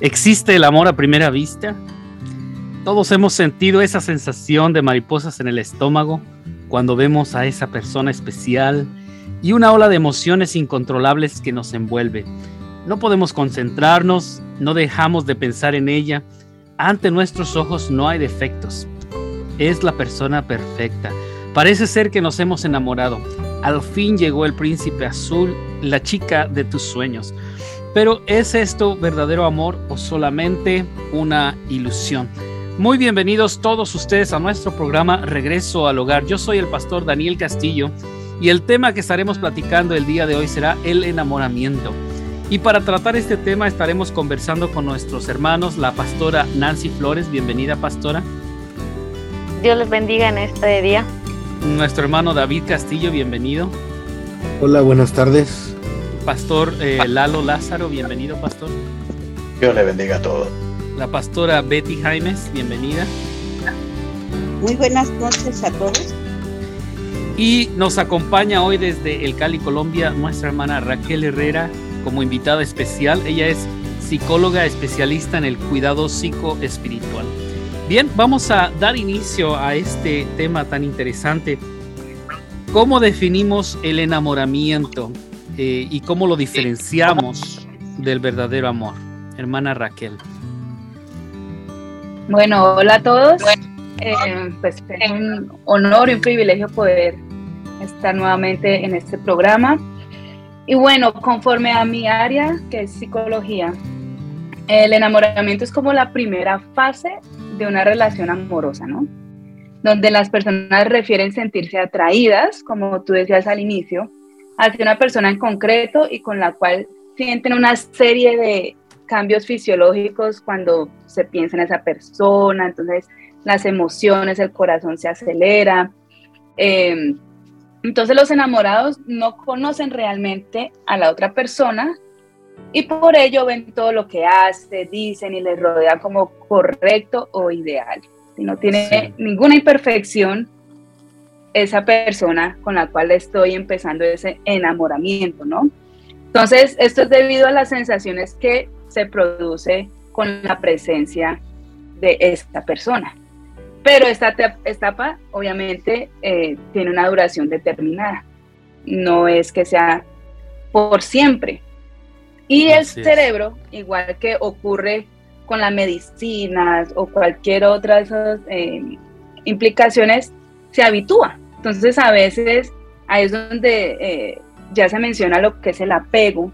¿Existe el amor a primera vista? Todos hemos sentido esa sensación de mariposas en el estómago cuando vemos a esa persona especial y una ola de emociones incontrolables que nos envuelve. No podemos concentrarnos, no dejamos de pensar en ella. Ante nuestros ojos no hay defectos. Es la persona perfecta. Parece ser que nos hemos enamorado. Al fin llegó el príncipe azul, la chica de tus sueños. Pero ¿es esto verdadero amor o solamente una ilusión? Muy bienvenidos todos ustedes a nuestro programa Regreso al Hogar. Yo soy el pastor Daniel Castillo y el tema que estaremos platicando el día de hoy será el enamoramiento. Y para tratar este tema estaremos conversando con nuestros hermanos, la pastora Nancy Flores. Bienvenida, pastora. Dios les bendiga en este día. Nuestro hermano David Castillo, bienvenido. Hola, buenas tardes. Pastor eh, Lalo Lázaro, bienvenido, pastor. Dios le bendiga a todos. La pastora Betty Jaimes, bienvenida. Muy buenas noches a todos. Y nos acompaña hoy desde el Cali, Colombia, nuestra hermana Raquel Herrera como invitada especial. Ella es psicóloga especialista en el cuidado psicoespiritual. Bien, vamos a dar inicio a este tema tan interesante. ¿Cómo definimos el enamoramiento? Eh, y cómo lo diferenciamos del verdadero amor. Hermana Raquel. Bueno, hola a todos. Eh, pues es un honor y un privilegio poder estar nuevamente en este programa. Y bueno, conforme a mi área, que es psicología, el enamoramiento es como la primera fase de una relación amorosa, ¿no? Donde las personas refieren sentirse atraídas, como tú decías al inicio, hacia una persona en concreto y con la cual sienten una serie de cambios fisiológicos cuando se piensa en esa persona, entonces las emociones, el corazón se acelera. Em, entonces los enamorados no conocen realmente a la otra persona y por ello ven todo lo que hace, dicen y les rodea como correcto o ideal. Si no tiene ninguna imperfección, esa persona con la cual estoy empezando ese enamoramiento, ¿no? Entonces, esto es debido a las sensaciones que se produce con la presencia de esta persona. Pero esta etapa, obviamente, eh, tiene una duración determinada. No es que sea por siempre. Y el cerebro, igual que ocurre con las medicinas o cualquier otra de esas eh, implicaciones, se habitúa. Entonces a veces ahí es donde eh, ya se menciona lo que es el apego.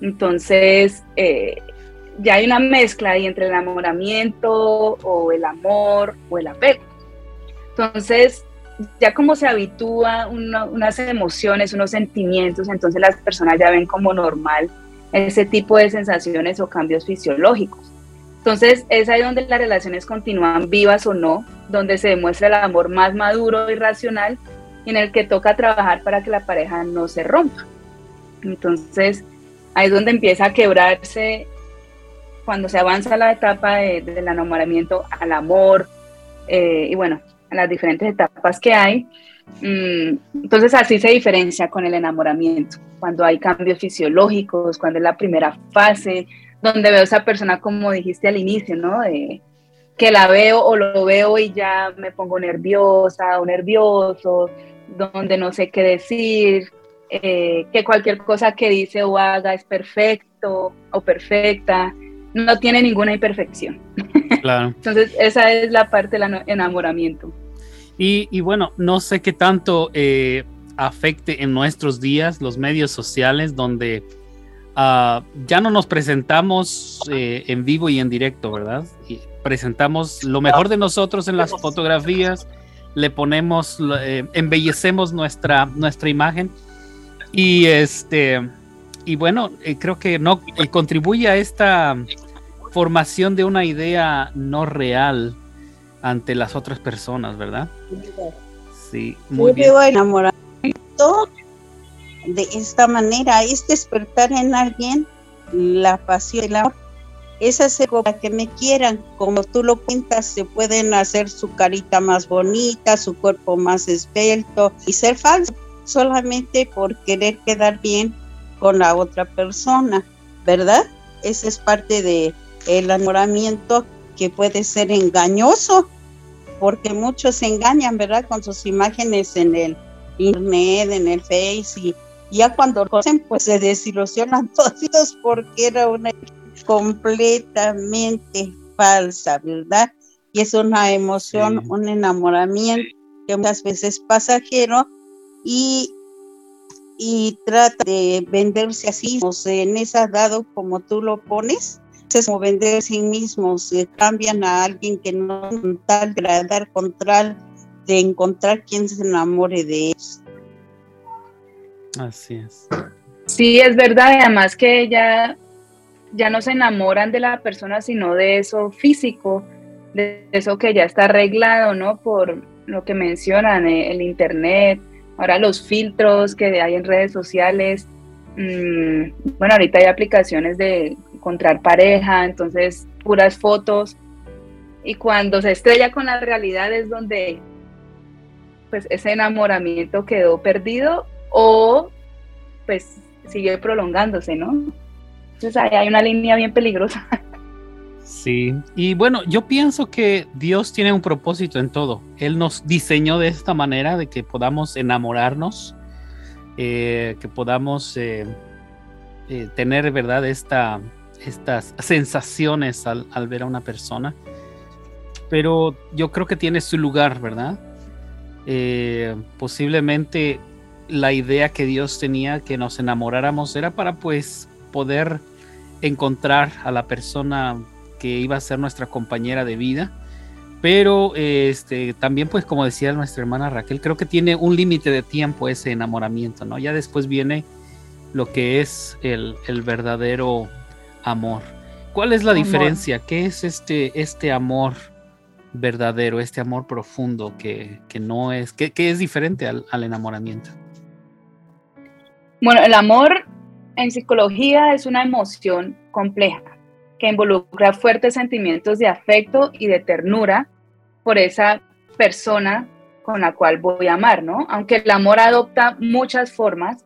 Entonces eh, ya hay una mezcla ahí entre el enamoramiento o el amor o el apego. Entonces ya como se habitúa unas emociones, unos sentimientos, entonces las personas ya ven como normal ese tipo de sensaciones o cambios fisiológicos. Entonces es ahí donde las relaciones continúan vivas o no, donde se demuestra el amor más maduro y racional en el que toca trabajar para que la pareja no se rompa. Entonces, ahí es donde empieza a quebrarse cuando se avanza la etapa del enamoramiento al amor eh, y bueno, a las diferentes etapas que hay. Mm, entonces así se diferencia con el enamoramiento, cuando hay cambios fisiológicos, cuando es la primera fase, donde veo a esa persona como dijiste al inicio, ¿no? que la veo o lo veo y ya me pongo nerviosa o nervioso, donde no sé qué decir, eh, que cualquier cosa que dice o haga es perfecto o perfecta, no tiene ninguna imperfección. Claro. Entonces, esa es la parte del enamoramiento. Y, bueno, no sé qué tanto eh, afecte en nuestros días los medios sociales donde ah, ya no nos presentamos eh, en vivo y en directo, ¿verdad? presentamos lo mejor de nosotros en las fotografías, le ponemos, eh, embellecemos nuestra, nuestra imagen y este, y bueno, eh, creo que no contribuye a esta formación de una idea no real ante las otras personas, ¿verdad? Sí, muy bien. enamoramiento de esta manera es despertar en alguien la pasión, el amor es hacer para que me quieran, como tú lo cuentas, se pueden hacer su carita más bonita, su cuerpo más esbelto y ser falso solamente por querer quedar bien con la otra persona, ¿verdad? Esa es parte de, el enamoramiento que puede ser engañoso, porque muchos se engañan, ¿verdad? Con sus imágenes en el internet, en el Face, y ya cuando conocen, pues se desilusionan todos porque era una completamente falsa, ¿verdad? Y es una emoción, un enamoramiento que muchas veces pasajero y, y trata de venderse así, en esa dado como tú lo pones, es como vender a sí mismos, cambian a alguien que no tal agradar con tal de encontrar quien se enamore de ellos. Así es. Sí, es verdad, además que ya, ya no se enamoran de la persona, sino de eso físico, de eso que ya está arreglado, ¿no? Por lo que mencionan, eh, el internet, ahora los filtros que hay en redes sociales. Mm, bueno, ahorita hay aplicaciones de encontrar pareja, entonces puras fotos. Y cuando se estrella con la realidad es donde pues ese enamoramiento quedó perdido o pues sigue prolongándose, ¿no? Entonces ahí hay una línea bien peligrosa. Sí, y bueno, yo pienso que Dios tiene un propósito en todo. Él nos diseñó de esta manera de que podamos enamorarnos, eh, que podamos eh, eh, tener, ¿verdad?, Esta, estas sensaciones al, al, ver a una persona. Pero yo creo que tiene su lugar, ¿verdad? posiblemente la idea que Dios tenía que nos enamoráramos era para pues poder encontrar a la persona que iba a ser nuestra compañera de vida. Pero este, también, pues como decía nuestra hermana Raquel, creo que tiene un límite de tiempo ese enamoramiento, ¿no? Ya después viene lo que es el, verdadero amor. ¿Cuál es la diferencia? ¿Qué es este, este amor verdadero, este amor profundo que, no es, que, es diferente al, al enamoramiento? Bueno, el amor en psicología es una emoción compleja que involucra fuertes sentimientos de afecto y de ternura por esa persona con la cual voy a amar, ¿no? Aunque el amor adopta muchas formas,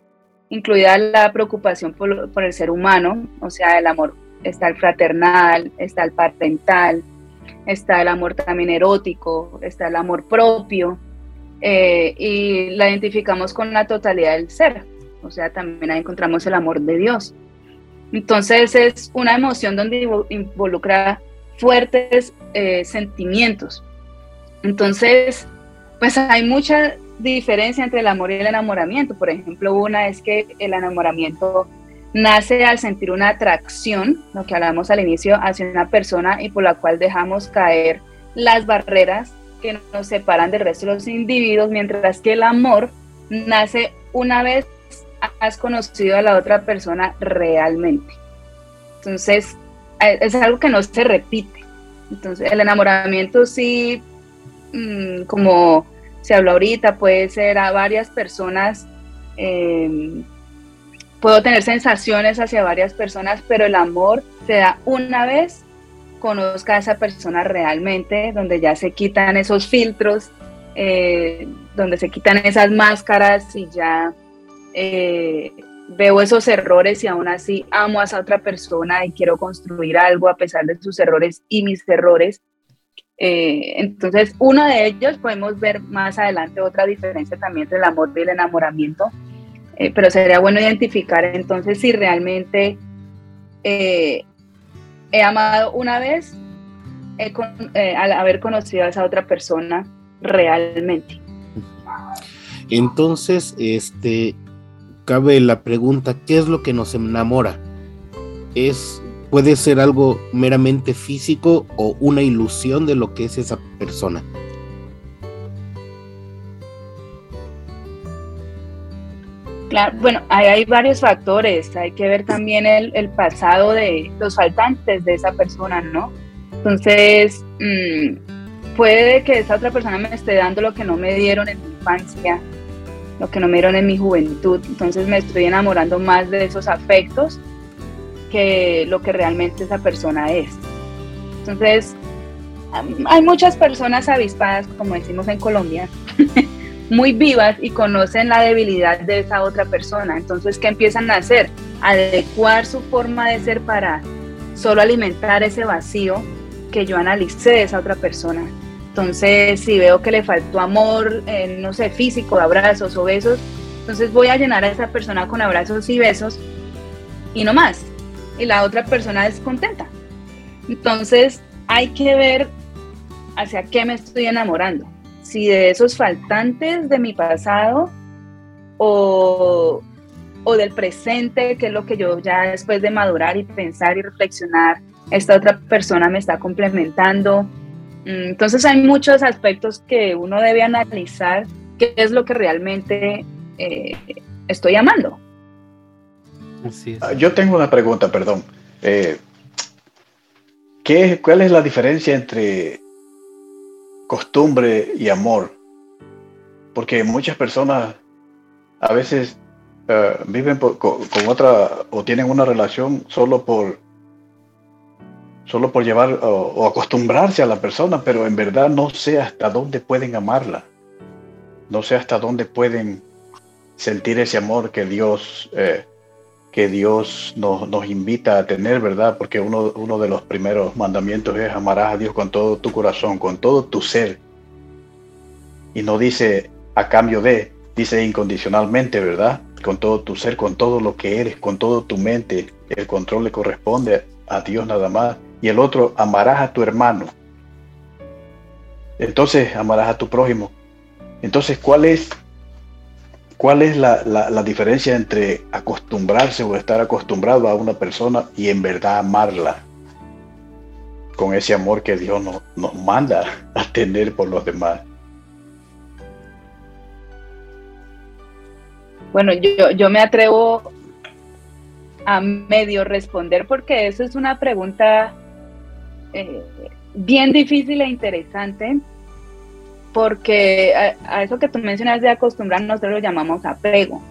incluida la preocupación por, el ser humano, o sea, el amor está el fraternal, está el parental, está el amor también erótico, está el amor propio, eh, y la identificamos con la totalidad del ser, o sea, también ahí encontramos el amor de Dios. Entonces es una emoción donde involucra fuertes eh, sentimientos. Entonces, pues hay mucha diferencia entre el amor y el enamoramiento. Por ejemplo, una es que el enamoramiento nace al sentir una atracción, lo que hablamos al inicio, hacia una persona y por la cual dejamos caer las barreras que nos separan del resto de los individuos, mientras que el amor nace una vez has conocido a la otra persona realmente. Entonces, eh, es algo que no se repite. Entonces, el enamoramiento sí, mm, como se habló ahorita, puede ser a varias personas. Em, puedo tener sensaciones hacia varias personas, pero el amor se da una vez conozca a esa persona realmente, donde ya se quitan esos filtros, eh, donde se quitan esas máscaras y ya eh, veo esos errores y aún así amo a esa otra persona y quiero construir algo a pesar de sus errores y mis errores. Eh, entonces, uno de ellos podemos ver más adelante otra diferencia también entre el amor y el enamoramiento, eh, pero sería bueno identificar entonces si realmente he amado una vez al haber conocido a esa otra persona realmente. Entonces, este, cabe la pregunta, ¿qué es lo que nos enamora? ¿Es, ¿Puede ser algo meramente físico o una ilusión de lo que es esa persona? Claro, bueno, hay varios factores. Hay que ver también el, pasado de los faltantes de esa persona, ¿no? Entonces, mm, puede que esa otra persona me esté dando lo que no me dieron en mi infancia, lo que no me dieron en mi juventud. Entonces me estoy enamorando más de esos afectos que lo que realmente esa persona es. Entonces, hay muchas personas avispadas, como decimos en Colombia, muy vivas y conocen la debilidad de esa otra persona. Entonces, ¿qué empiezan a hacer? Adecuar su forma de ser para solo alimentar ese vacío que yo analicé de esa otra persona. Entonces, si veo que le faltó amor, eh, no sé, físico, abrazos o besos, entonces voy a llenar a esa persona con abrazos y besos y no más. Y la otra persona es contenta. Entonces, hay que ver hacia qué me estoy enamorando. Si de esos faltantes de mi pasado o, o del presente, que es lo que yo ya después de madurar y pensar y reflexionar, esta otra persona me está complementando. Mm, entonces hay muchos aspectos que uno debe analizar qué es lo que realmente eh, estoy amando. Ah, yo tengo una pregunta, perdón. Eh, ¿qué, ¿Cuál es la diferencia entre costumbre y amor? Porque muchas personas a veces eh, viven con, otra o tienen una relación solo por solo por llevar o, acostumbrarse a la persona, pero en verdad no sé hasta dónde pueden amarla, no sé hasta dónde pueden sentir ese amor que Dios eh, que Dios nos, nos, invita a tener, ¿verdad? Porque uno, uno de los primeros mandamientos es amarás a Dios con todo tu corazón, con todo tu ser. Y no dice a cambio de, dice incondicionalmente, ¿verdad? con todo tu ser, con todo lo que eres, con todo tu mente. El control le corresponde a Dios nada más. Y el otro, amarás a tu hermano. Entonces amarás a tu prójimo. Entonces, ¿cuál es, cuál es la, diferencia entre acostumbrarse o estar acostumbrado a una persona y en verdad amarla? Con ese amor que Dios nos manda a tener por los demás. Bueno, yo, yo me atrevo a medio responder porque eso es una pregunta eh, bien difícil e interesante porque a, eso que tú mencionas de acostumbrar nosotros lo llamamos apego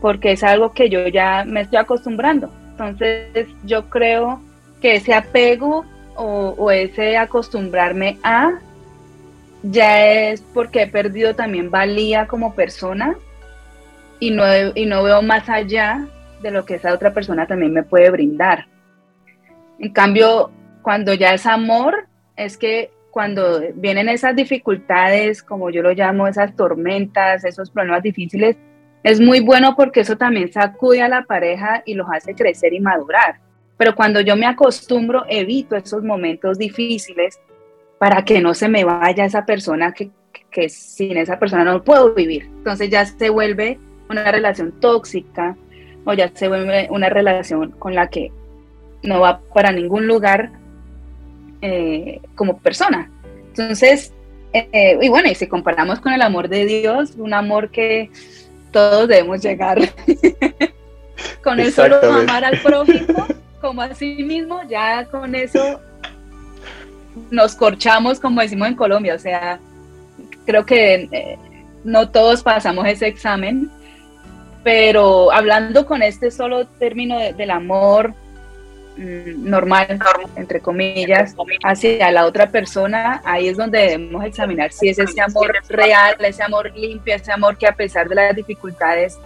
porque es algo que yo ya me estoy acostumbrando entonces yo creo que ese apego o, o ese acostumbrarme a ya es porque he perdido también valía como persona y no, y no veo más allá de lo que esa otra persona también me puede brindar. En cambio, cuando ya es amor, es que cuando vienen esas dificultades, como yo lo llamo, esas tormentas, esos problemas difíciles, es muy bueno porque eso también sacude a la pareja y los hace crecer y madurar. Pero cuando yo me acostumbro, evito esos momentos difíciles para que no se me vaya esa persona que, que sin esa persona no puedo vivir. Entonces ya se vuelve una relación tóxica o ya se vuelve una relación con la que no va para ningún lugar eh, como persona. Entonces, eh, y bueno, y si comparamos con el amor de Dios, un amor que todos debemos llegar con eso amar al prójimo como a sí mismo, ya con eso nos corchamos, como decimos en Colombia, o sea, creo que eh, no todos pasamos ese examen, pero hablando con este solo término del amor normal, entre comillas, hacia la otra persona, ahí es donde debemos examinar si es ese amor real, ese amor limpio, ese amor que a pesar de las dificultades,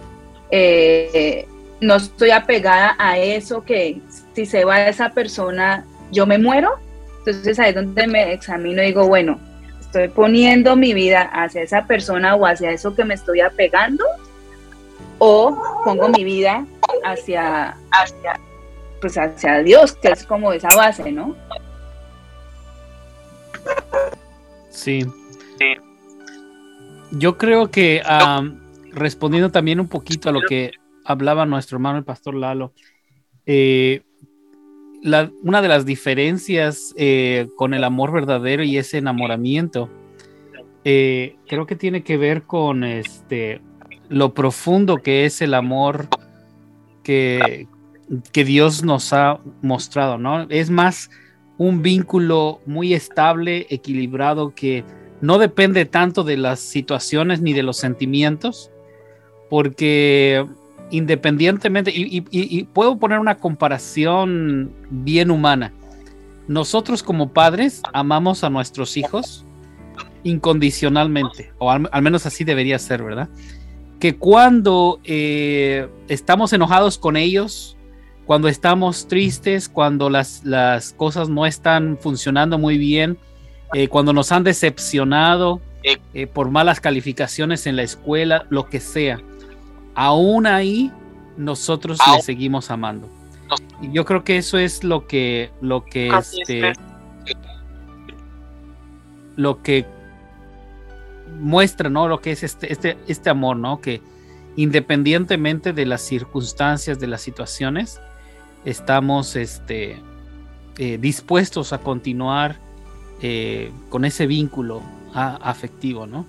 eh, no estoy apegada a eso que si se va esa persona, yo me muero. Entonces ahí es donde me examino y digo, bueno, estoy poniendo mi vida hacia esa persona o hacia eso que me estoy apegando o pongo mi vida hacia, pues hacia Dios, que es como esa base, ¿no? Sí. Yo creo que respondiendo también un poquito a lo que hablaba nuestro hermano el pastor Lalo, eh, una de las diferencias eh, con el amor verdadero y ese enamoramiento, eh, creo que tiene que ver con este lo profundo que es el amor que, que Dios nos ha mostrado, ¿no? Es más un vínculo muy estable, equilibrado, que no depende tanto de las situaciones ni de los sentimientos, porque independientemente, y, puedo poner una comparación bien humana, nosotros como padres amamos a nuestros hijos incondicionalmente, o al menos así debería ser, ¿verdad? que cuando eh, estamos enojados con ellos, cuando estamos tristes, cuando las, las cosas no están funcionando muy bien, eh, cuando nos han decepcionado eh, por malas calificaciones en la escuela, lo que sea. Aún ahí nosotros le seguimos amando. Y yo creo que eso es lo que, lo que, este, lo que muestra, ¿no? Lo que es este, este, este amor, ¿no? Que independientemente de las circunstancias, de las situaciones, estamos este, eh, dispuestos a continuar eh, con ese vínculo afectivo, ¿no?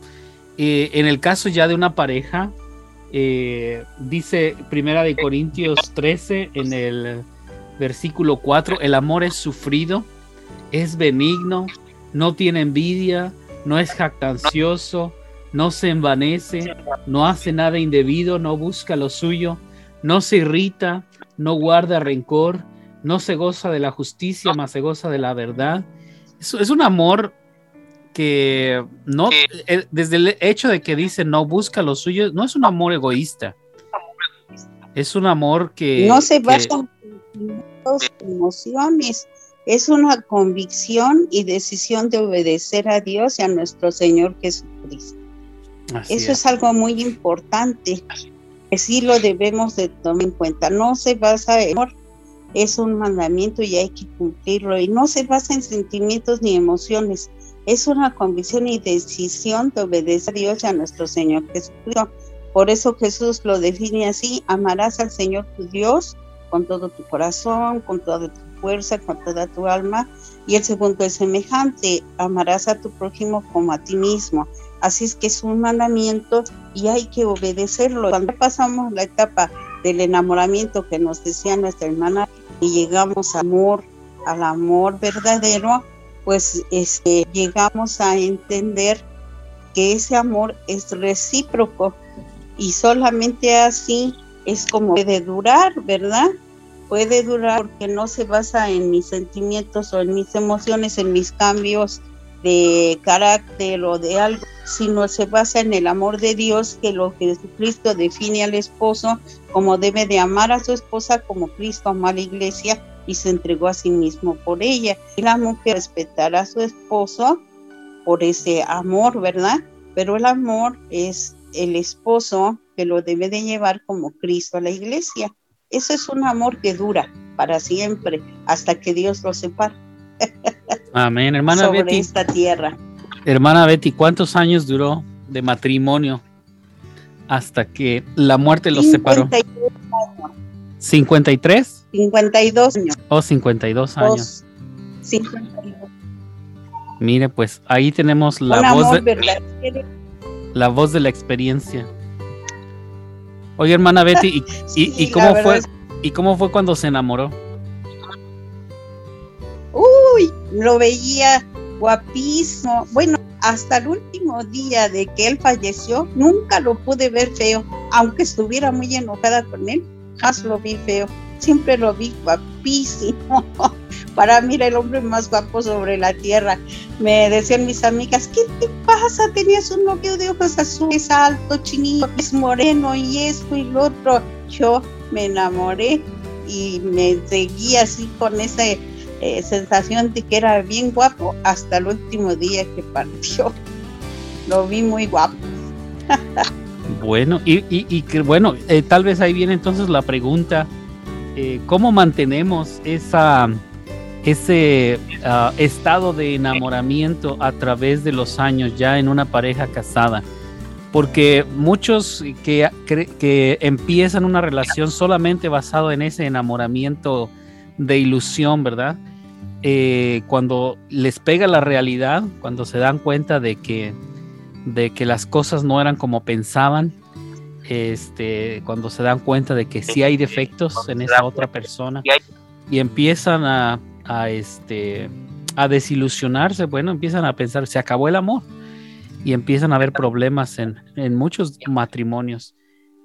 Eh, en el caso ya de una pareja, dice Primera de Corintios 13 en el versículo 4, el amor es sufrido, es benigno, no tiene envidia, no es jactancioso, no se envanece, no hace nada indebido, no busca lo suyo, no se irrita, no guarda rencor, no se goza de la justicia, más se goza de la verdad. Es, es un amor que no, eh, desde el hecho de que dice no busca lo suyo, no es un amor egoísta. Es un amor que... No se basa en emociones, es una convicción y decisión de obedecer a Dios y a nuestro Señor Jesucristo. Eso es. algo muy importante, que sí lo debemos de tomar en cuenta. No se basa en amor, es un mandamiento y hay que cumplirlo. Y no se basa en sentimientos ni emociones, es una convicción y decisión de obedecer a Dios y a nuestro Señor Jesucristo. Por eso Jesús lo define así, amarás al Señor tu Dios con todo tu corazón, con toda tu fuerza, con toda tu alma. Y el segundo es semejante, amarás a tu prójimo como a ti mismo. Así es que es un mandamiento y hay que obedecerlo. Cuando pasamos la etapa del enamoramiento que nos decía nuestra hermana y llegamos al amor, al amor verdadero, pues este, llegamos a entender que ese amor es recíproco y solamente así es como puede durar, ¿verdad? Puede durar porque no se basa en mis sentimientos o en mis emociones, en mis cambios de carácter o de algo, sino se basa en el amor de Dios que lo que Jesucristo define al esposo como debe de amar a su esposa como Cristo amó a la iglesia y se entregó a sí mismo por ella. Y la mujer respetará a su esposo por ese amor, ¿verdad? Pero el amor es el esposo que lo debe de llevar como Cristo a la iglesia. Eso es un amor que dura para siempre hasta que Dios lo separe. Amén, hermana sobre Betty. esta tierra. Hermana Betty, ¿cuántos años duró de matrimonio hasta que la muerte los separó? 53 52 años. Oh, 52 años. 52. Mire, pues ahí tenemos la voz de la voz de la experiencia. Oye, hermana Betty, ¿y, y, cómo fue y cómo fue cuando se enamoró? Uy, lo veía guapísimo. Bueno, hasta el último día de que él falleció, nunca lo pude ver feo, aunque estuviera muy enojada con él, más lo vi feo. Siempre lo vi guapísimo. Para mí era el hombre más guapo sobre la tierra. Me decían mis amigas, ¿qué te pasa? Tenías un novio de ojos azules, alto, chinito, es moreno y esto y lo otro. Yo me enamoré y me seguí así con ese eh, sensación de que era bien guapo hasta el último día que partió. Lo vi muy guapo. bueno, y, y, que bueno, eh, tal vez ahí viene entonces la pregunta, eh, ¿cómo mantenemos esa, ese ah, estado de enamoramiento a través de los años ya en una pareja casada? Porque muchos que, que empiezan una relación solamente basado en ese enamoramiento de ilusión, ¿verdad? Eh, cuando les pega la realidad, cuando se dan cuenta de que, de que las cosas no eran como pensaban, este, cuando se dan cuenta de que sí hay defectos en esa otra persona y empiezan a, a, este, a desilusionarse, bueno, empiezan a pensar, se acabó el amor y empiezan a haber problemas en, en muchos matrimonios.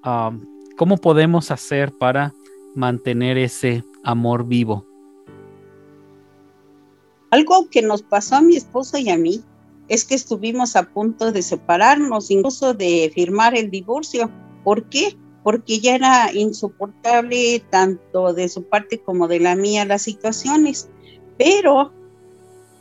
Um, ¿Cómo podemos hacer para mantener ese amor vivo? Algo que nos pasó a mi esposo y a mí es que estuvimos a punto de separarnos, incluso de firmar el divorcio. ¿Por qué? porque ya era insoportable tanto de su parte como de la mía las situaciones. Pero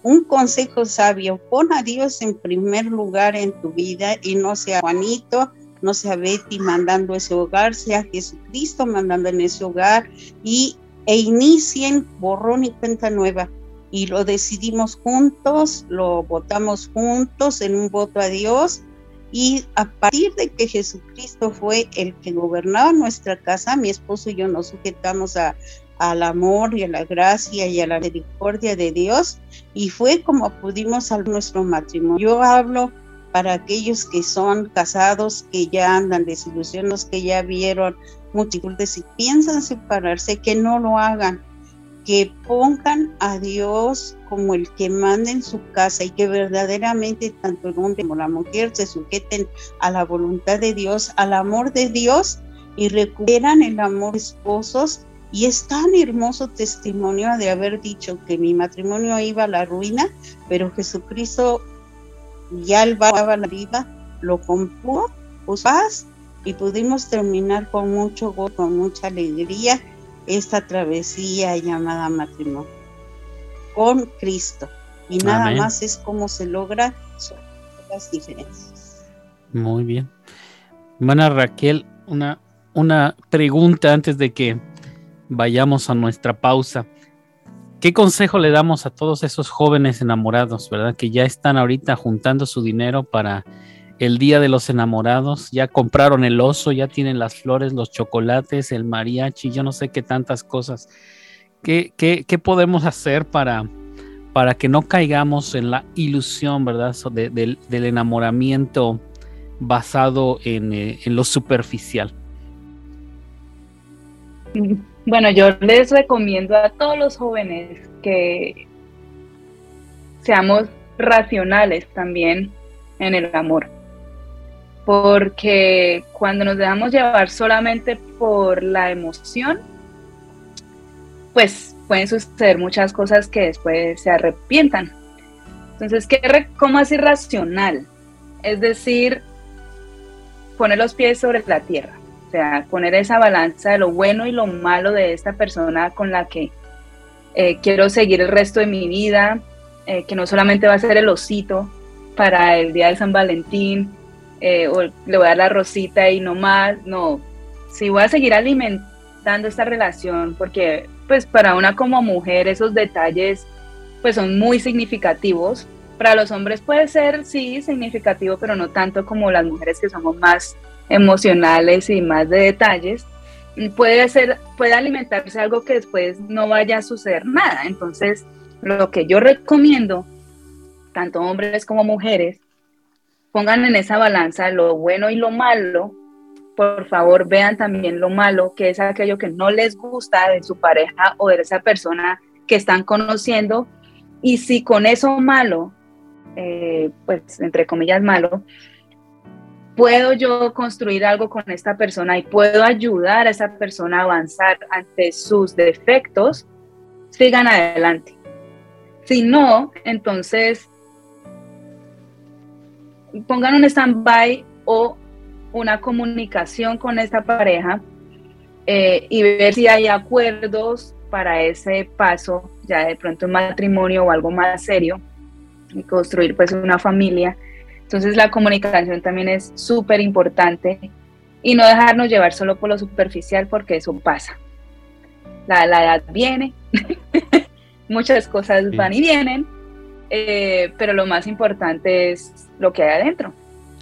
un consejo sabio, pon a Dios en primer lugar en tu vida y no sea Juanito, no sea Betty mandando ese hogar, sea Jesucristo mandando en ese hogar y, e inicien borrón y cuenta nueva. Y lo decidimos juntos, lo votamos juntos en un voto a Dios y a partir de que Jesucristo fue el que gobernaba nuestra casa, mi esposo y yo nos sujetamos a, al amor y a la gracia y a la misericordia de Dios y fue como pudimos a nuestro matrimonio. Yo hablo para aquellos que son casados, que ya andan desilusionados, que ya vieron multitudes y piensan separarse, que no lo hagan que pongan a Dios como el que manda en su casa y que verdaderamente tanto el hombre como la mujer se sujeten a la voluntad de Dios, al amor de Dios y recuperan el amor de esposos. Y es tan hermoso testimonio de haber dicho que mi matrimonio iba a la ruina, pero Jesucristo ya va a la vida, lo compró, puso paz y pudimos terminar con mucho gozo, con mucha alegría esta travesía llamada matrimonio con Cristo. Y nada más es como se logra las diferencias. Muy bien. Hermana Raquel, una, una pregunta antes de que vayamos a nuestra pausa. ¿Qué consejo le damos a todos esos jóvenes enamorados, verdad? Que ya están ahorita juntando su dinero para el Día de los Enamorados, ya compraron el oso, ya tienen las flores, los chocolates, el mariachi, yo no sé qué tantas cosas. ¿Qué, qué, podemos hacer para, para que no caigamos en la ilusión, verdad, del, enamoramiento basado en, eh, en lo superficial? Bueno, yo les recomiendo a todos los jóvenes que seamos racionales también en el amor porque cuando nos dejamos llevar solamente por la emoción, pues pueden suceder muchas cosas que después se arrepientan. Entonces, ¿qué, ¿cómo es irracional? Es decir, poner los pies sobre la tierra, o sea, poner esa balanza de lo bueno y lo malo de esta persona con la que eh, quiero seguir el resto de mi vida, eh, que no solamente va a ser el osito para el día de San Valentín, eh, o le voy a dar la rosita y no más, no, si voy a seguir alimentando esta relación, porque pues para una como mujer esos detalles pues son muy significativos. Para los hombres puede ser, sí, significativo, pero no tanto como las mujeres que somos más emocionales y más de detalles. Puede ser, puede alimentarse algo que después no vaya a suceder nada. Entonces, lo que yo recomiendo, tanto hombres como mujeres, pongan en esa balanza lo bueno y lo malo, por favor vean también lo malo, que es aquello que no les gusta de su pareja o de esa persona que están conociendo. Y si con eso malo, eh, pues entre comillas malo, puedo yo construir algo con esta persona y puedo ayudar a esa persona a avanzar ante sus defectos, sigan adelante. Si no, entonces pongan un stand-by o una comunicación con esta pareja eh, y ver si hay acuerdos para ese paso, ya de pronto un matrimonio o algo más serio, y construir pues una familia. Entonces la comunicación también es súper importante y no dejarnos llevar solo por lo superficial porque eso pasa. La, la edad viene, muchas cosas van y vienen eh, pero lo más importante es lo que hay adentro.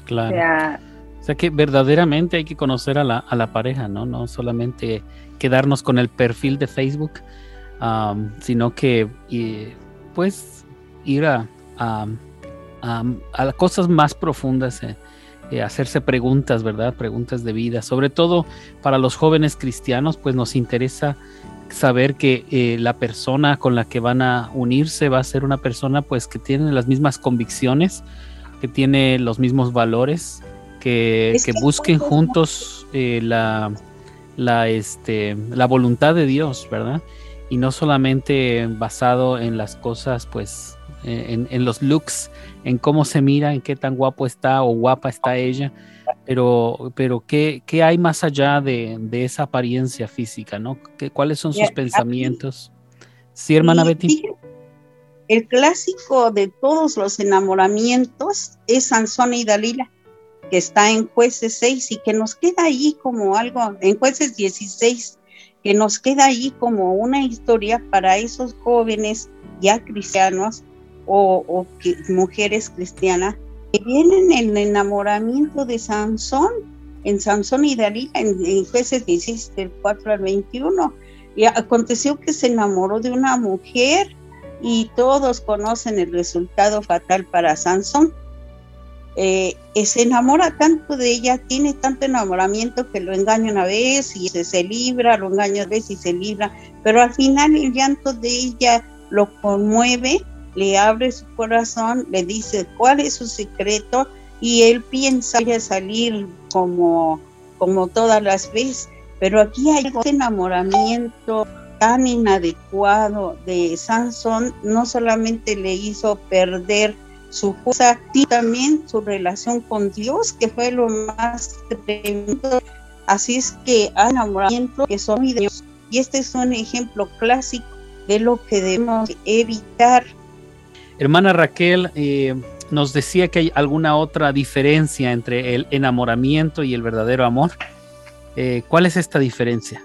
Claro. O sea, que verdaderamente hay que conocer a la, a la pareja, ¿no? No solamente quedarnos con el perfil de Facebook, sino que pues ir a, a, a, las cosas más profundas, eh, eh, hacerse preguntas, ¿verdad? Preguntas de vida. Sobre todo para los jóvenes cristianos, pues nos interesa saber que eh, la persona con la que van a unirse va a ser una persona pues que tiene las mismas convicciones, que tiene los mismos valores, que, busquen juntos eh, la, la, este, la voluntad de Dios, ¿verdad? Y no solamente basado en las cosas pues en, en, los looks, en cómo se mira, en qué tan guapo está o guapa está ella, Pero, pero ¿qué, ¿qué, hay más allá de, de, esa apariencia física, no? ¿Qué, ¿Cuáles son sus pensamientos? Sí, hermana Betty. El clásico de todos los enamoramientos es Sansón y Dalila, que está en jueces 6 y que nos queda ahí como algo, en jueces 16, que nos queda ahí como una historia para esos jóvenes ya cristianos o, mujeres cristianas que vienen en el enamoramiento de Sansón, en Sansón y Dalila, en, jueces 16, del 4 al 21. Y aconteció que se enamoró de una mujer y todos conocen el resultado fatal para Sansón. Eh, se enamora tanto de ella, tiene tanto enamoramiento que lo engaña una vez y se, se libra, lo engaña una vez y se libra, pero al final el llanto de ella lo conmueve, le abre su corazón, le dice cuál es su secreto y él piensa a salir como, como todas las veces, pero aquí hay un enamoramiento tan inadecuado de Sansón, no solamente le hizo perder su fuerza, sino también su relación con Dios, que fue lo más tremendo. Así es que hay enamoramiento que son Dios. Y este es un ejemplo clásico de lo que debemos evitar. Hermana Raquel, eh, nos decía que hay alguna otra diferencia entre el enamoramiento y el verdadero amor. Eh, ¿Cuál es esta diferencia?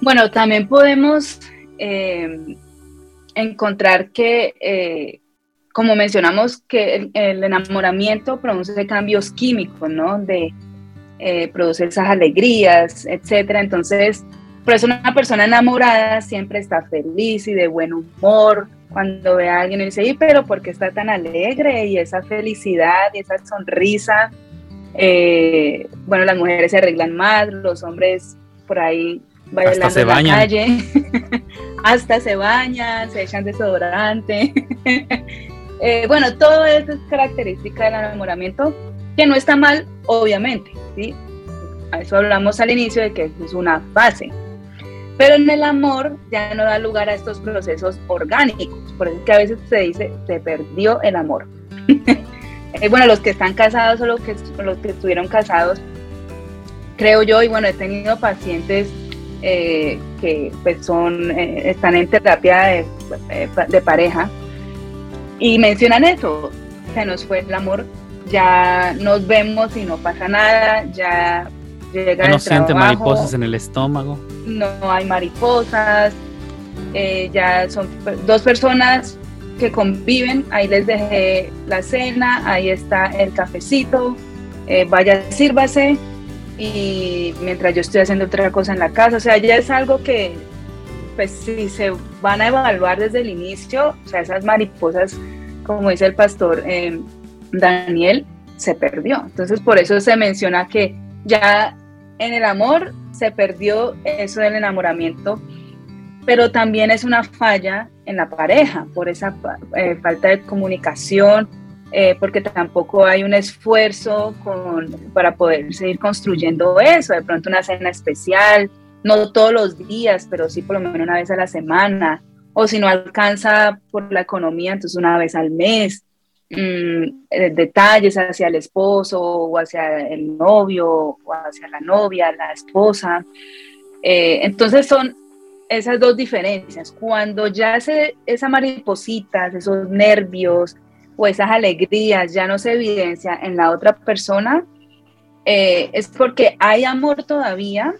Bueno, también podemos eh, encontrar que, como mencionamos, que el, el, enamoramiento produce cambios químicos, ¿no? De producir esas alegrías, etcétera. Entonces, por eso una persona enamorada siempre está feliz y de buen humor. Cuando ve a alguien y dice, pero ¿por qué está tan alegre? Y esa felicidad y esa sonrisa. Eh, bueno, las mujeres se arreglan más, los hombres por ahí bailando en la calle. Hasta se bañan, se echan desodorante. eh, bueno, todo eso es característica del enamoramiento, que no está mal, obviamente. ¿sí? A eso hablamos al inicio de que es una fase. Pero en el amor ya no da lugar a estos procesos orgánicos. Por eso es que a veces se dice, se perdió el amor. Eh, bueno, los que están casados o los que, los que estuvieron casados, creo yo, y bueno, he tenido pacientes eh, que pues son, eh, están en terapia de, de, pareja y mencionan eso, se nos fue el amor, ya nos vemos y no pasa nada, ya no siente mariposas en el estómago. No hay mariposas. Eh, ya son dos personas que conviven. Ahí les dejé la cena, ahí está el cafecito. Eh, vaya, sírvase. Y mientras yo estoy haciendo otra cosa en la casa, o sea, ya es algo que, pues, si se van a evaluar desde el inicio, o sea, esas mariposas, como dice el pastor eh, Daniel, se perdió. Entonces, por eso se menciona que ya en el amor se perdió eso del enamoramiento, pero también es una falla en la pareja por esa eh, falta de comunicación, eh, porque tampoco hay un esfuerzo para poder seguir construyendo eso, de pronto una cena especial, no todos los días, pero sí por lo menos una vez a la semana, o si no alcanza por la economía, entonces una vez al mes. Mm, eh, detalles hacia el esposo o hacia el novio o hacia la novia, la esposa. Eh, entonces son esas dos diferencias. Cuando ya se, esa maripositas, esos nervios o esas alegrías ya no se evidencia en la otra persona, eh, es porque hay amor todavía,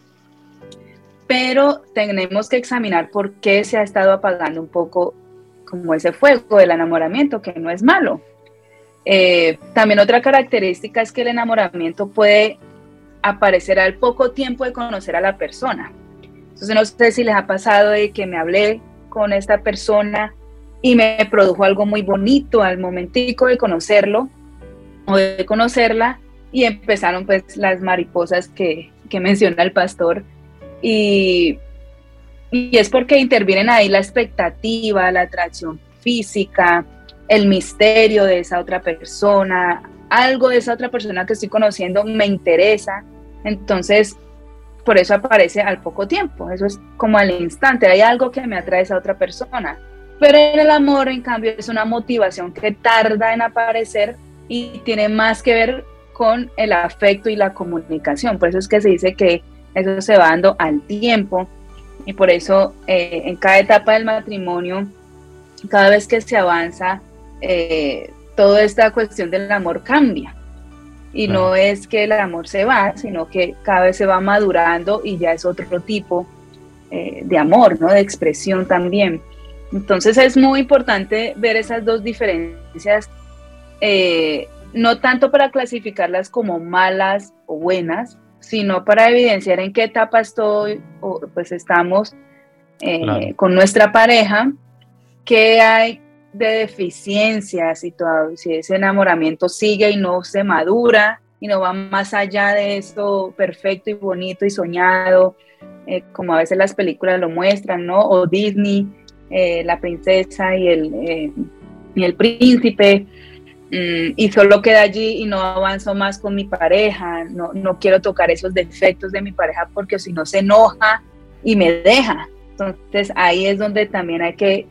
pero tenemos que examinar por qué se ha estado apagando un poco como ese fuego del enamoramiento, que no es malo. Eh, también otra característica es que el enamoramiento puede aparecer al poco tiempo de conocer a la persona. Entonces no sé si les ha pasado de que me hablé con esta persona y me produjo algo muy bonito al momentico de conocerlo o de conocerla y empezaron pues las mariposas que, que menciona el pastor y, y es porque intervienen ahí la expectativa, la atracción física, el misterio de esa otra persona, algo de esa otra persona que estoy conociendo me interesa, entonces por eso aparece al poco tiempo, eso es como al instante, hay algo que me atrae a esa otra persona. Pero en el amor, en cambio, es una motivación que tarda en aparecer y tiene más que ver con el afecto y la comunicación. Por eso es que se dice que eso se va dando al tiempo y por eso eh, en cada etapa del matrimonio, cada vez que se avanza, eh, toda esta cuestión del amor cambia. Y no es que el amor se va, sino que cada vez se va madurando y ya es otro tipo eh, de amor, ¿no? De expresión también. Entonces es muy importante ver esas dos diferencias, no tanto para clasificarlas como malas o buenas, sino para evidenciar en qué etapa estoy o pues estamos eh, con nuestra pareja, qué hay de deficiencias y todo, si ese enamoramiento sigue y no se madura y no va más allá de esto perfecto y bonito y soñado, eh, como a veces las películas lo muestran, ¿no? O Disney, eh, la princesa y el, y el príncipe, Mm, y solo queda allí y no avanzo más con mi pareja, no, no quiero tocar esos defectos de mi pareja porque si no se enoja y me deja. Entonces ahí es donde también hay que,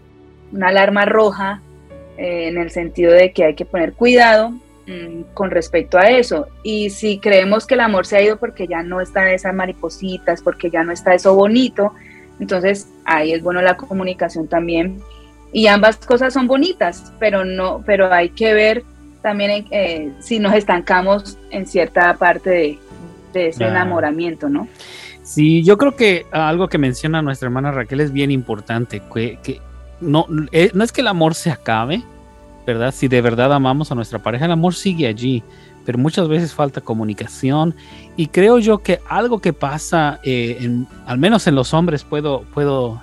una alarma roja eh, en el sentido de que hay que poner cuidado mm, con respecto a eso. Y si creemos que el amor se ha ido porque ya no están esas maripositas, porque ya no está eso bonito, entonces ahí es bueno la comunicación también. Y ambas cosas son bonitas, pero no, pero hay que ver también eh, si nos estancamos en cierta parte de, ese enamoramiento, ¿no? Sí, yo creo que algo que menciona nuestra hermana Raquel es bien importante, que, no, eh, no es que el amor se acabe, ¿verdad? Si de verdad amamos a nuestra pareja, el amor sigue allí, pero muchas veces falta comunicación y creo yo que algo que pasa, eh, al menos en los hombres puedo, puedo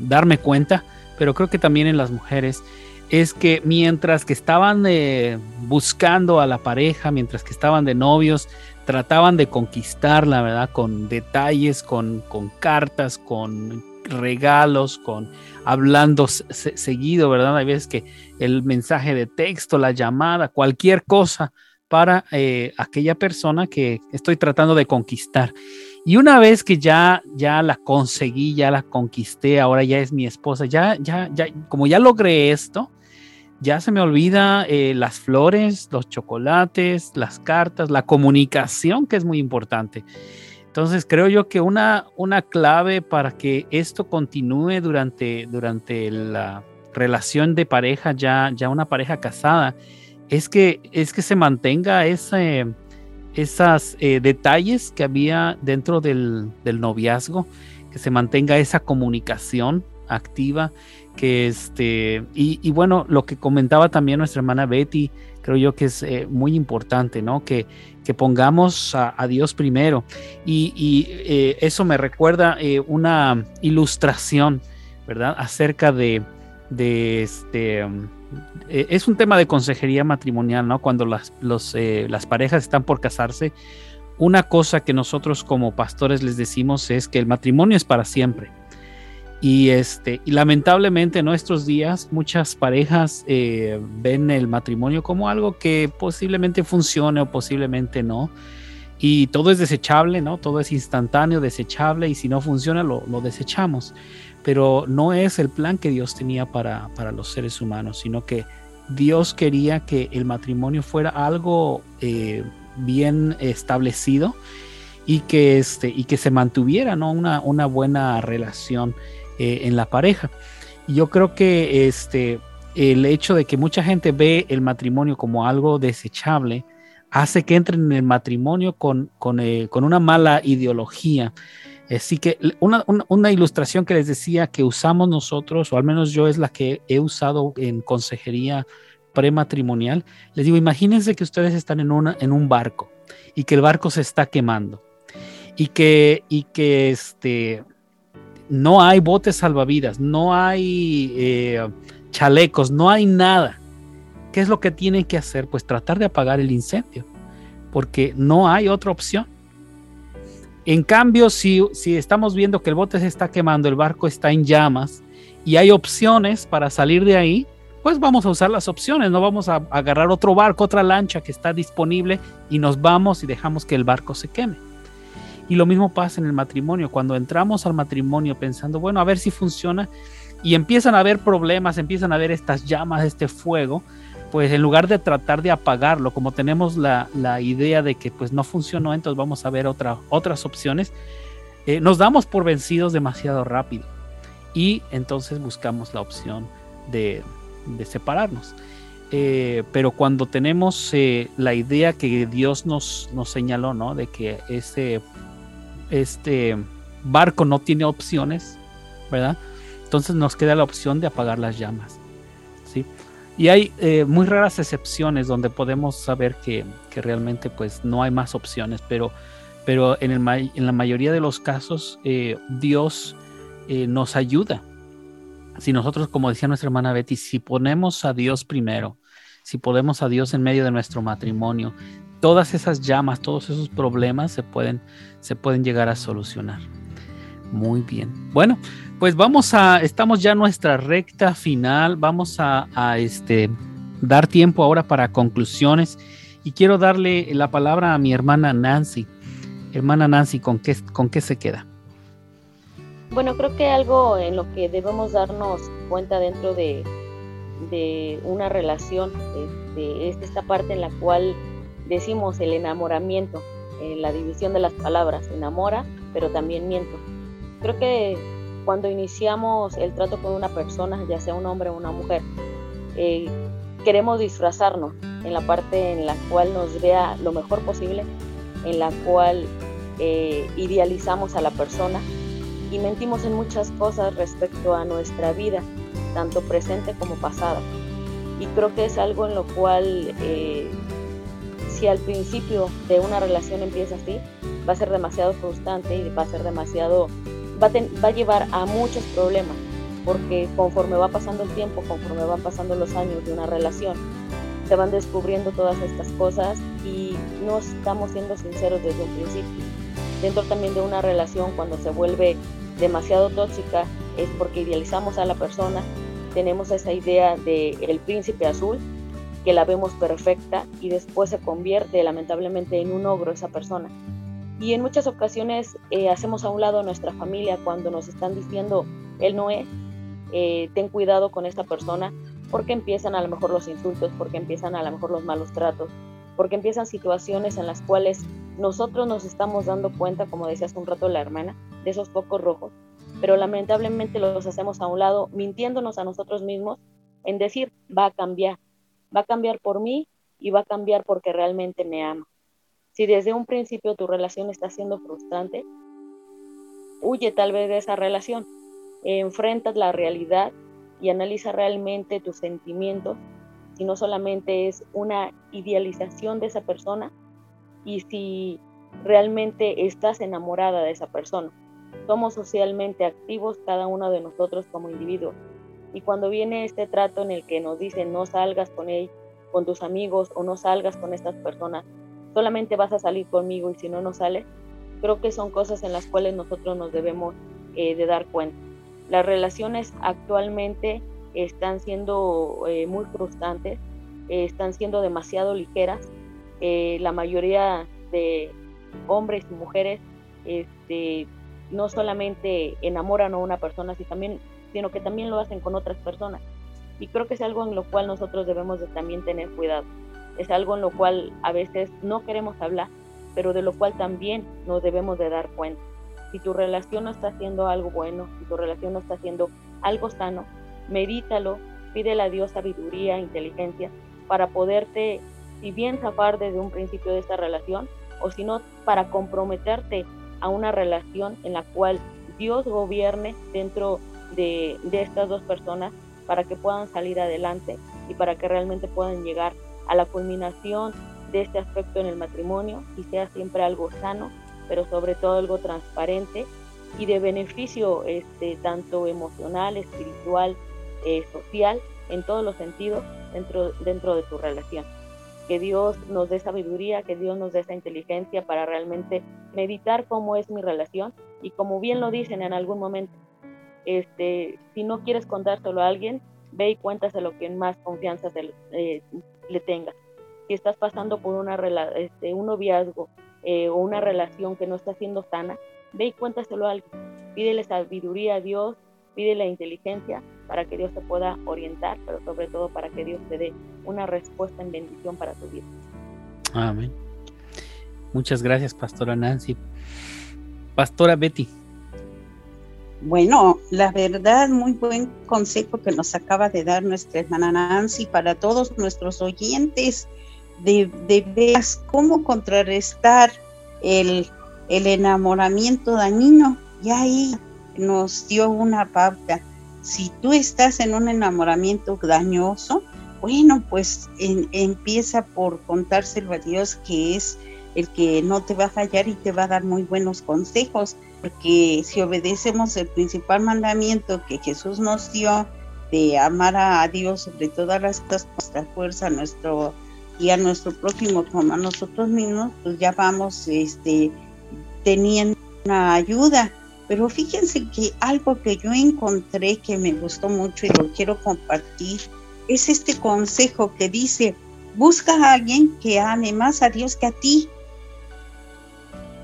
darme cuenta, pero creo que también en las mujeres, es que mientras que estaban eh, buscando a la pareja, mientras que estaban de novios, trataban de conquistarla, ¿verdad? Con detalles, con, con cartas, con regalos, con hablando seguido, ¿verdad? Hay veces que el mensaje de texto, la llamada, cualquier cosa para eh, aquella persona que estoy tratando de conquistar. Y una vez que ya, ya la conseguí, ya la conquisté, ahora ya es mi esposa, ya, ya, ya, como ya logré esto, ya se me olvida eh, las flores, los chocolates, las cartas, la comunicación, que es muy importante. Entonces creo yo que una, una clave para que esto continúe durante, durante la relación de pareja, ya, ya una pareja casada, es que, es que se mantenga ese, esos eh, detalles que había dentro del, del noviazgo, que se mantenga esa comunicación activa, que este, y, bueno, lo que comentaba también nuestra hermana Betty, creo yo que es eh, muy importante, ¿no? Que, que pongamos a, Dios primero. Y, eh, eso me recuerda eh, una ilustración, ¿verdad? Acerca de, de este, es un tema de consejería matrimonial, ¿no? Cuando las, los, las parejas están por casarse, una cosa que nosotros como pastores les decimos es que el matrimonio es para siempre y, este, y lamentablemente en nuestros días muchas parejas eh, ven el matrimonio como algo que posiblemente funcione o posiblemente no. Y todo es desechable, ¿no? Todo es instantáneo, desechable y si no funciona lo, desechamos. Pero no es el plan que Dios tenía para, los seres humanos, sino que Dios quería que el matrimonio fuera algo eh, bien establecido y que, este, y que se mantuviera ¿no? una, una buena relación. Eh, en la pareja. Yo creo que este, el hecho de que mucha gente ve el matrimonio como algo desechable hace que entren en el matrimonio con, con, eh, una mala ideología. Así que una, una, ilustración que les decía que usamos nosotros, o al menos yo es la que he usado en consejería prematrimonial, les digo, imagínense que ustedes están en, una, en un barco y que el barco se está quemando y que, y que este, no hay botes salvavidas, no hay eh, chalecos, no hay nada. ¿Qué es lo que tienen que hacer? Pues tratar de apagar el incendio, porque no hay otra opción. En cambio, si, si estamos viendo que el bote se está quemando, el barco está en llamas y hay opciones para salir de ahí, pues vamos a usar las opciones, no vamos a agarrar otro barco, otra lancha que está disponible y nos vamos y dejamos que el barco se queme. Y lo mismo pasa en el matrimonio. Cuando entramos al matrimonio pensando, bueno, a ver si funciona, y empiezan a haber problemas, empiezan a haber estas llamas, este fuego, pues en lugar de tratar de apagarlo, como tenemos la, idea de que pues no funcionó, entonces vamos a ver otra, otras opciones, eh, nos damos por vencidos demasiado rápido y entonces buscamos la opción de, separarnos. Eh, pero cuando tenemos eh, la idea que Dios nos, nos señaló, ¿no? De que este, este barco no tiene opciones, ¿verdad? Entonces nos queda la opción de apagar las llamas. ¿sí? Y hay eh, muy raras excepciones donde podemos saber que, realmente pues no hay más opciones, pero, pero en, el, en la mayoría de los casos eh, Dios eh, nos ayuda. Si nosotros, como decía nuestra hermana Betty, si ponemos a Dios primero, si ponemos a Dios en medio de nuestro matrimonio, todas esas llamas, todos esos problemas se pueden, se pueden llegar a solucionar. Muy bien. Bueno, pues vamos a, estamos ya en nuestra recta final, vamos a, este, dar tiempo ahora para conclusiones y quiero darle la palabra a mi hermana Nancy. Hermana Nancy, ¿con qué, con qué se queda? Bueno, creo que algo en lo que debemos darnos cuenta dentro de, de una relación este, es esta parte en la cual decimos el enamoramiento, eh, la división de las palabras, enamora, pero también miento. Creo que cuando iniciamos el trato con una persona, ya sea un hombre o una mujer, eh, queremos disfrazarnos en la parte en la cual nos vea lo mejor posible, en la cual eh, idealizamos a la persona y mentimos en muchas cosas respecto a nuestra vida, tanto presente como pasada. Y creo que es algo en lo cual, eh, si al principio de una relación empieza así, va a ser demasiado frustrante y va a ser demasiado va a, llevar a muchos problemas, porque conforme va pasando el tiempo, conforme van pasando los años de una relación, se van descubriendo todas estas cosas y no estamos siendo sinceros desde un principio. Dentro también de una relación, cuando se vuelve demasiado tóxica, es porque idealizamos a la persona, tenemos esa idea de el príncipe azul, que la vemos perfecta y después se convierte lamentablemente en un ogro esa persona. Y en muchas ocasiones eh, hacemos a un lado a nuestra familia cuando nos están diciendo, él no es, eh, ten cuidado con esta persona, porque empiezan a lo mejor los insultos, porque empiezan a lo mejor los malos tratos, porque empiezan situaciones en las cuales nosotros nos estamos dando cuenta, como decía hace un rato la hermana, de esos focos rojos, pero lamentablemente los hacemos a un lado, mintiéndonos a nosotros mismos en decir, va a cambiar, va a cambiar por mí y va a cambiar porque realmente me ama. Si desde un principio tu relación está siendo frustrante, huye tal vez de esa relación. Enfrentas la realidad y analiza realmente tus sentimientos, si no solamente es una idealización de esa persona y si realmente estás enamorada de esa persona. Somos socialmente activos cada uno de nosotros como individuos. Y cuando viene este trato en el que nos dicen no salgas con él, con tus amigos o no salgas con estas personas, solamente vas a salir conmigo y si no, no sales. Creo que son cosas en las cuales nosotros nos debemos eh, de dar cuenta. Las relaciones actualmente están siendo eh, muy frustrantes, eh, están siendo demasiado ligeras. la mayoría de hombres y mujeres este, no solamente enamoran a una persona, sino, también, sino que también lo hacen con otras personas. Y creo que es algo en lo cual nosotros debemos de también tener cuidado es algo en lo cual a veces no queremos hablar, pero de lo cual también nos debemos de dar cuenta. Si tu relación no está haciendo algo bueno, si tu relación no está haciendo algo sano, medítalo, pídele a Dios sabiduría, inteligencia, para poderte, si bien zafar desde un principio de esta relación, o si no, para comprometerte a una relación en la cual Dios gobierne dentro de, estas dos personas para que puedan salir adelante y para que realmente puedan llegar a la culminación de este aspecto en el matrimonio y sea siempre algo sano, pero sobre todo algo transparente y de beneficio este, tanto emocional, espiritual, eh, social, en todos los sentidos dentro, dentro de tu relación. Que Dios nos dé sabiduría, que Dios nos dé esa inteligencia para realmente meditar cómo es mi relación y como bien lo dicen en algún momento, este, si no quieres contárselo a alguien, ve y cuéntaselo que más confianza eh, le tengas. Si estás pasando por una este, un noviazgo eh, o una relación que no está siendo sana, ve y cuéntaselo a alguien. Pídele sabiduría a Dios, pídele inteligencia para que Dios te pueda orientar, pero sobre todo para que Dios te dé una respuesta en bendición para tu vida. Amén. Muchas gracias, Pastora Nancy. Pastora Betty. Bueno, la verdad, muy buen consejo que nos acaba de dar nuestra hermana Nancy para todos nuestros oyentes de, de cómo contrarrestar el, el enamoramiento dañino. Y ahí nos dio una pauta. Si tú estás en un enamoramiento dañoso, bueno, pues empieza por contárselo a Dios que es el que no te va a fallar y te va a dar muy buenos consejos, porque si obedecemos el principal mandamiento que Jesús nos dio de amar a Dios sobre todas las cosas, nuestra fuerza, nuestro y a nuestro prójimo como a nosotros mismos, pues ya vamos este, teniendo una ayuda. Pero fíjense que algo que yo encontré que me gustó mucho y lo quiero compartir es este consejo que dice, busca a alguien que ame más a Dios que a ti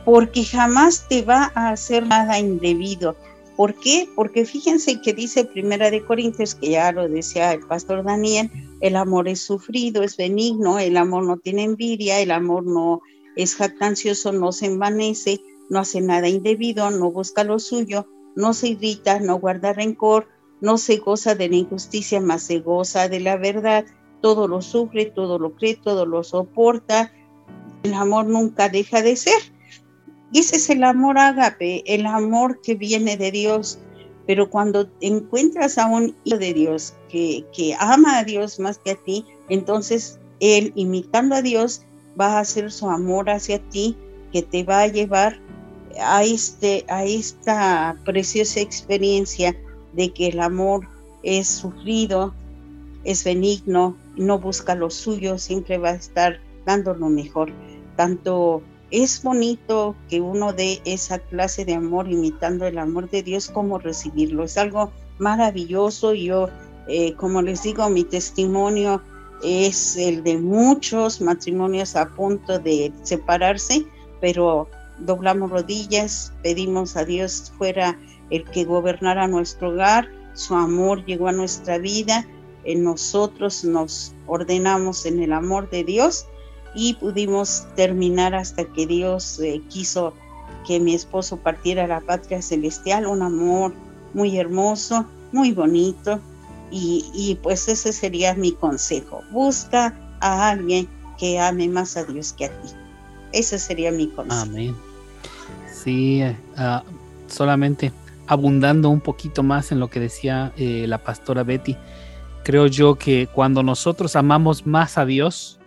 porque jamás te va a hacer nada indebido. ¿Por qué? Porque fíjense que dice Primera de Corintios, que ya lo decía el pastor Daniel, el amor es sufrido, es benigno, el amor no tiene envidia, el amor no es jactancioso, no se envanece, no hace nada indebido, no busca lo suyo, no se irrita, no guarda rencor, no se goza de la injusticia, más se goza de la verdad, todo lo sufre, todo lo cree, todo lo soporta, el amor nunca deja de ser. Ese es el amor ágape, el amor que viene de Dios. Pero cuando encuentras a un hijo de Dios que, que ama a Dios más que a ti, entonces él, imitando a Dios, va a hacer su amor hacia ti, que te va a llevar a, este, a esta preciosa experiencia de que el amor es sufrido, es benigno, no busca lo suyo, siempre va a estar dando lo mejor, tanto es bonito que uno dé esa clase de amor imitando el amor de Dios, como recibirlo. Es algo maravilloso. Yo, eh, como les digo, mi testimonio es el de muchos matrimonios a punto de separarse, pero doblamos rodillas, pedimos a Dios fuera el que gobernara nuestro hogar, su amor llegó a nuestra vida, en nosotros nos ordenamos en el amor de Dios y pudimos terminar hasta que Dios eh, quiso que mi esposo partiera a la patria celestial, un amor muy hermoso, muy bonito y, y pues ese sería mi consejo. Busca a alguien que ame más a Dios que a ti. Ese sería mi consejo. Amén. Sí, uh, solamente abundando un poquito más en lo que decía eh, la pastora Betty, creo yo que cuando nosotros amamos más a Dios,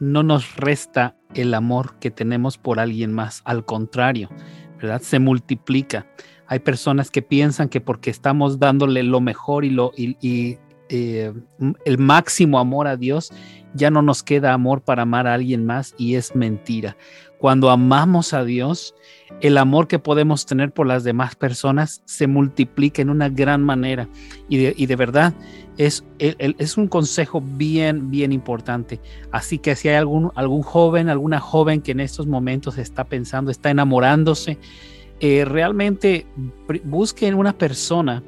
no nos resta el amor que tenemos por alguien más, al contrario, ¿verdad? Se multiplica. Hay personas que piensan que porque estamos dándole lo mejor y, lo, y, eh, el máximo amor a Dios, ya no nos queda amor para amar a alguien más y es mentira. Cuando amamos a Dios, el amor que podemos tener por las demás personas se multiplica en una gran manera. Y de, verdad, es, un consejo bien, bien importante. Así que si hay algún, algún joven, alguna joven que en estos momentos está pensando, está enamorándose, eh, realmente busquen una persona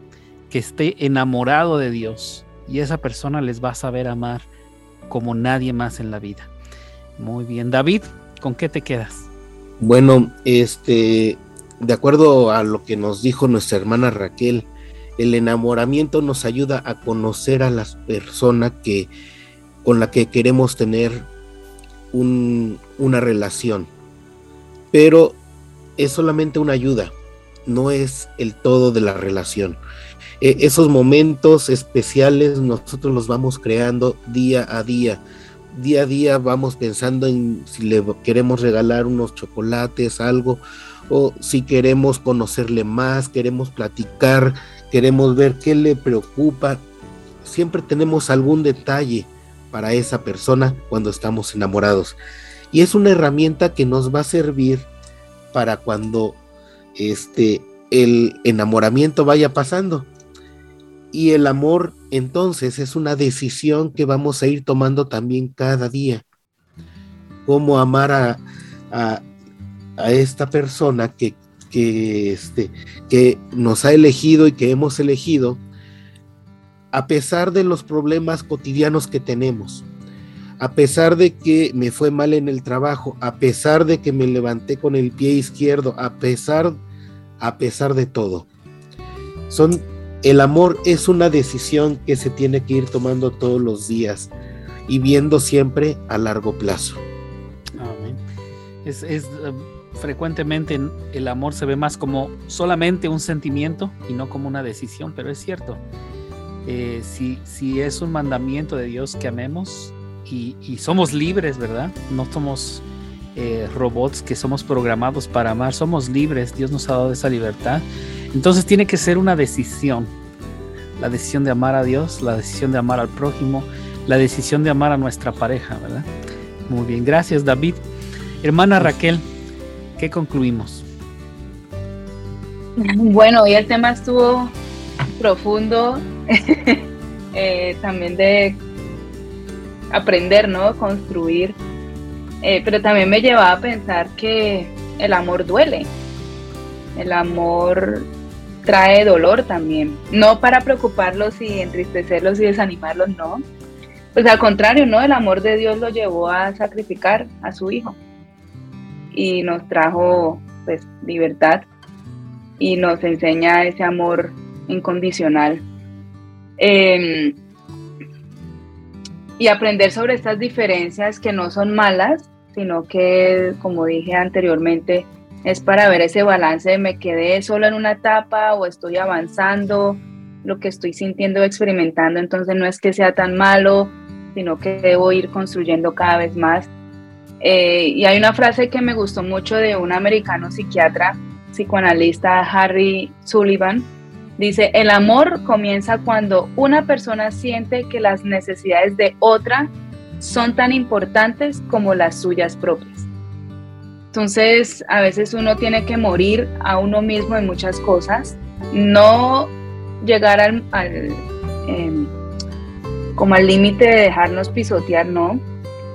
que esté enamorado de Dios y esa persona les va a saber amar como nadie más en la vida. Muy bien, David, ¿con qué te quedas? Bueno, este, de acuerdo a lo que nos dijo nuestra hermana Raquel, el enamoramiento nos ayuda a conocer a las personas que con la que queremos tener una relación. Pero es solamente una ayuda, no es el todo de la relación. E, esos momentos especiales nosotros los vamos creando día a día día a día vamos pensando en si le queremos regalar unos chocolates, algo, o si queremos conocerle más, queremos platicar, queremos ver qué le preocupa. Siempre tenemos algún detalle para esa persona cuando estamos enamorados. Y es una herramienta que nos va a servir para cuando este el enamoramiento vaya pasando y el amor entonces es una decisión que vamos a ir tomando también cada día. Cómo amar a, a, esta persona que, que, este, que nos ha elegido y que hemos elegido a pesar de los problemas cotidianos que tenemos, a pesar de que me fue mal en el trabajo, a pesar de que me levanté con el pie izquierdo, a pesar, a pesar de todo. Son, el amor es una decisión que se tiene que ir tomando todos los días y viendo siempre a largo plazo. Amén. Es, eh, frecuentemente el amor se ve más como solamente un sentimiento y no como una decisión, pero es cierto. Eh, si, si es un mandamiento de Dios que amemos, y, somos libres, ¿verdad? No somos eh, robots que somos programados para amar, somos libres, Dios nos ha dado esa libertad. Entonces tiene que ser una decisión, la decisión de amar a Dios, la decisión de amar al prójimo, la decisión de amar a nuestra pareja, ¿verdad? Muy bien, gracias David. Hermana Raquel, ¿qué concluimos? Bueno, hoy el tema estuvo profundo, eh, también de aprender, ¿no? Construir. Eh, pero también me llevaba a pensar que el amor duele. El amor trae dolor también. No para preocuparlos y entristecerlos y desanimarlos, no. Pues al contrario, ¿no? El amor de Dios lo llevó a sacrificar a su hijo. Y nos trajo, pues, libertad. Y nos enseña ese amor incondicional. Eh, y aprender sobre estas diferencias que no son malas, sino que, como dije anteriormente, es para ver ese balance de me quedé solo en una etapa o estoy avanzando, lo que estoy sintiendo, experimentando, entonces no es que sea tan malo, sino que debo ir construyendo cada vez más. Eh, y hay una frase que me gustó mucho de un americano psiquiatra, psicoanalista Harry Sullivan, Dice, el amor comienza cuando una persona siente que las necesidades de otra son tan importantes como las suyas propias. Entonces, a veces uno tiene que morir a uno mismo en muchas cosas, no llegar al, em, como al límite de dejarnos pisotear, no,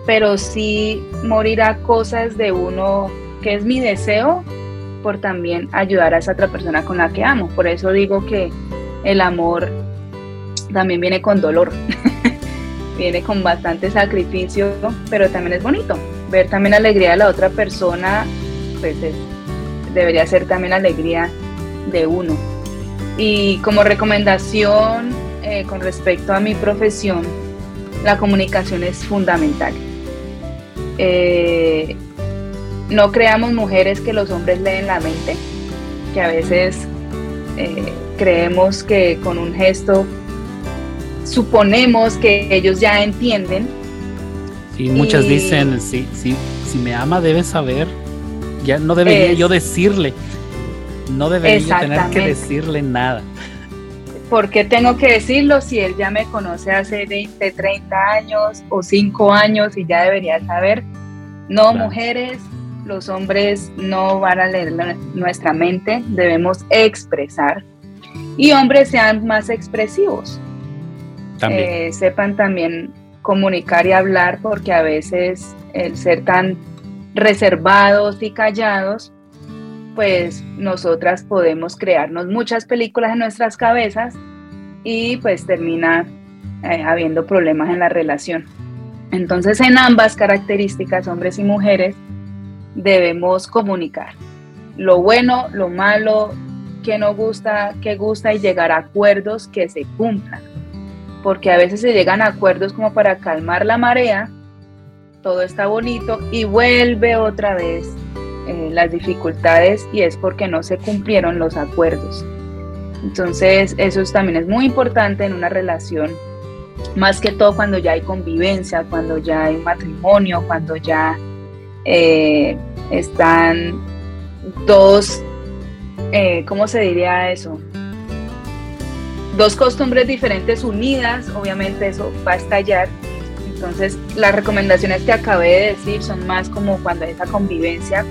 pero sí morir a cosas de uno que es mi deseo por también ayudar a esa otra persona con la que amo. Por eso digo que el amor también viene con dolor, viene con bastante sacrificio, pero también es bonito. Ver también la alegría de la otra persona, pues debería ser también alegría de uno. Y como recomendación eh, con respecto a mi profesión, la comunicación es fundamental. Eh, no creamos mujeres que los hombres leen la mente, que a veces eh, creemos que con un gesto suponemos que ellos ya entienden. Sí, muchas dicen, si, si me ama debe saber, ya no debería yo decirle, no debería tener que decirle nada. ¿Por qué tengo que decirlo si él ya me conoce hace 20, 30 años o 5 años y ya debería saber? No, mujeres, los hombres no van a leer nuestra mente, debemos expresar. Y hombres sean más expresivos. Eh, sepan también comunicar y hablar porque a veces el ser tan reservados y callados, pues nosotras podemos crearnos muchas películas en nuestras cabezas y pues termina eh, habiendo problemas en la relación. Entonces en ambas características, hombres y mujeres, debemos comunicar. Lo bueno, lo malo, que no gusta, que gusta y llegar a acuerdos que se cumplan. Porque a veces se llegan a acuerdos como para calmar la marea, todo está bonito y vuelve otra vez eh, las dificultades y es porque no se cumplieron los acuerdos. Entonces eso también es muy importante en una relación, más que todo cuando ya hay convivencia, cuando ya hay matrimonio, cuando ya eh, están dos, eh, ¿cómo se diría eso? Dos costumbres diferentes unidas, obviamente eso va a estallar. Entonces, las recomendaciones que acabé de decir son más como cuando hay esa convivencia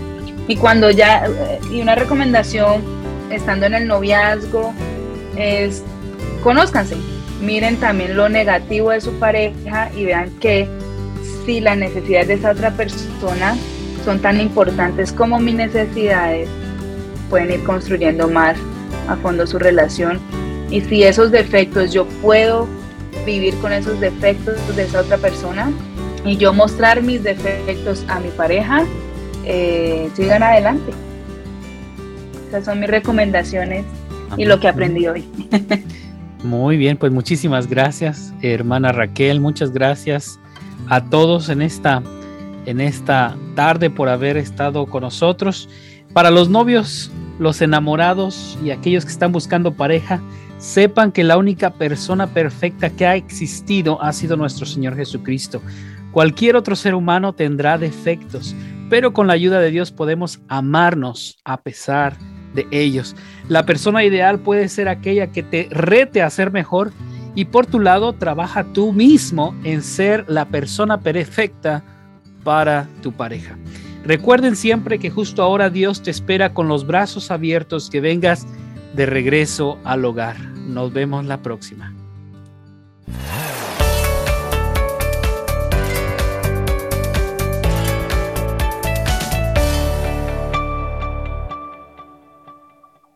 y cuando ya, eh, y una recomendación estando en el noviazgo es conózcanse, miren también lo negativo de su pareja y vean que si las necesidades de esa otra persona son tan importantes como mis necesidades, pueden ir construyendo más a fondo su relación. Y si esos defectos yo puedo vivir con esos defectos de esa otra persona y yo mostrar mis defectos a mi pareja, eh, sigan adelante. Esas son mis recomendaciones y lo que aprendí hoy. Muy bien, pues muchísimas gracias, hermana Raquel, muchas gracias a todos en esta en esta tarde por haber estado con nosotros. Para los novios, los enamorados y aquellos que están buscando pareja, sepan que la única persona perfecta que ha existido ha sido nuestro Señor Jesucristo. Cualquier otro ser humano tendrá defectos, pero con la ayuda de Dios podemos amarnos a pesar de ellos. La persona ideal puede ser aquella que te rete a ser mejor y por tu lado trabaja tú mismo en ser la persona perfecta para tu pareja. Recuerden siempre que justo ahora Dios te espera con los brazos abiertos que vengas de regreso al hogar. Nos vemos la próxima.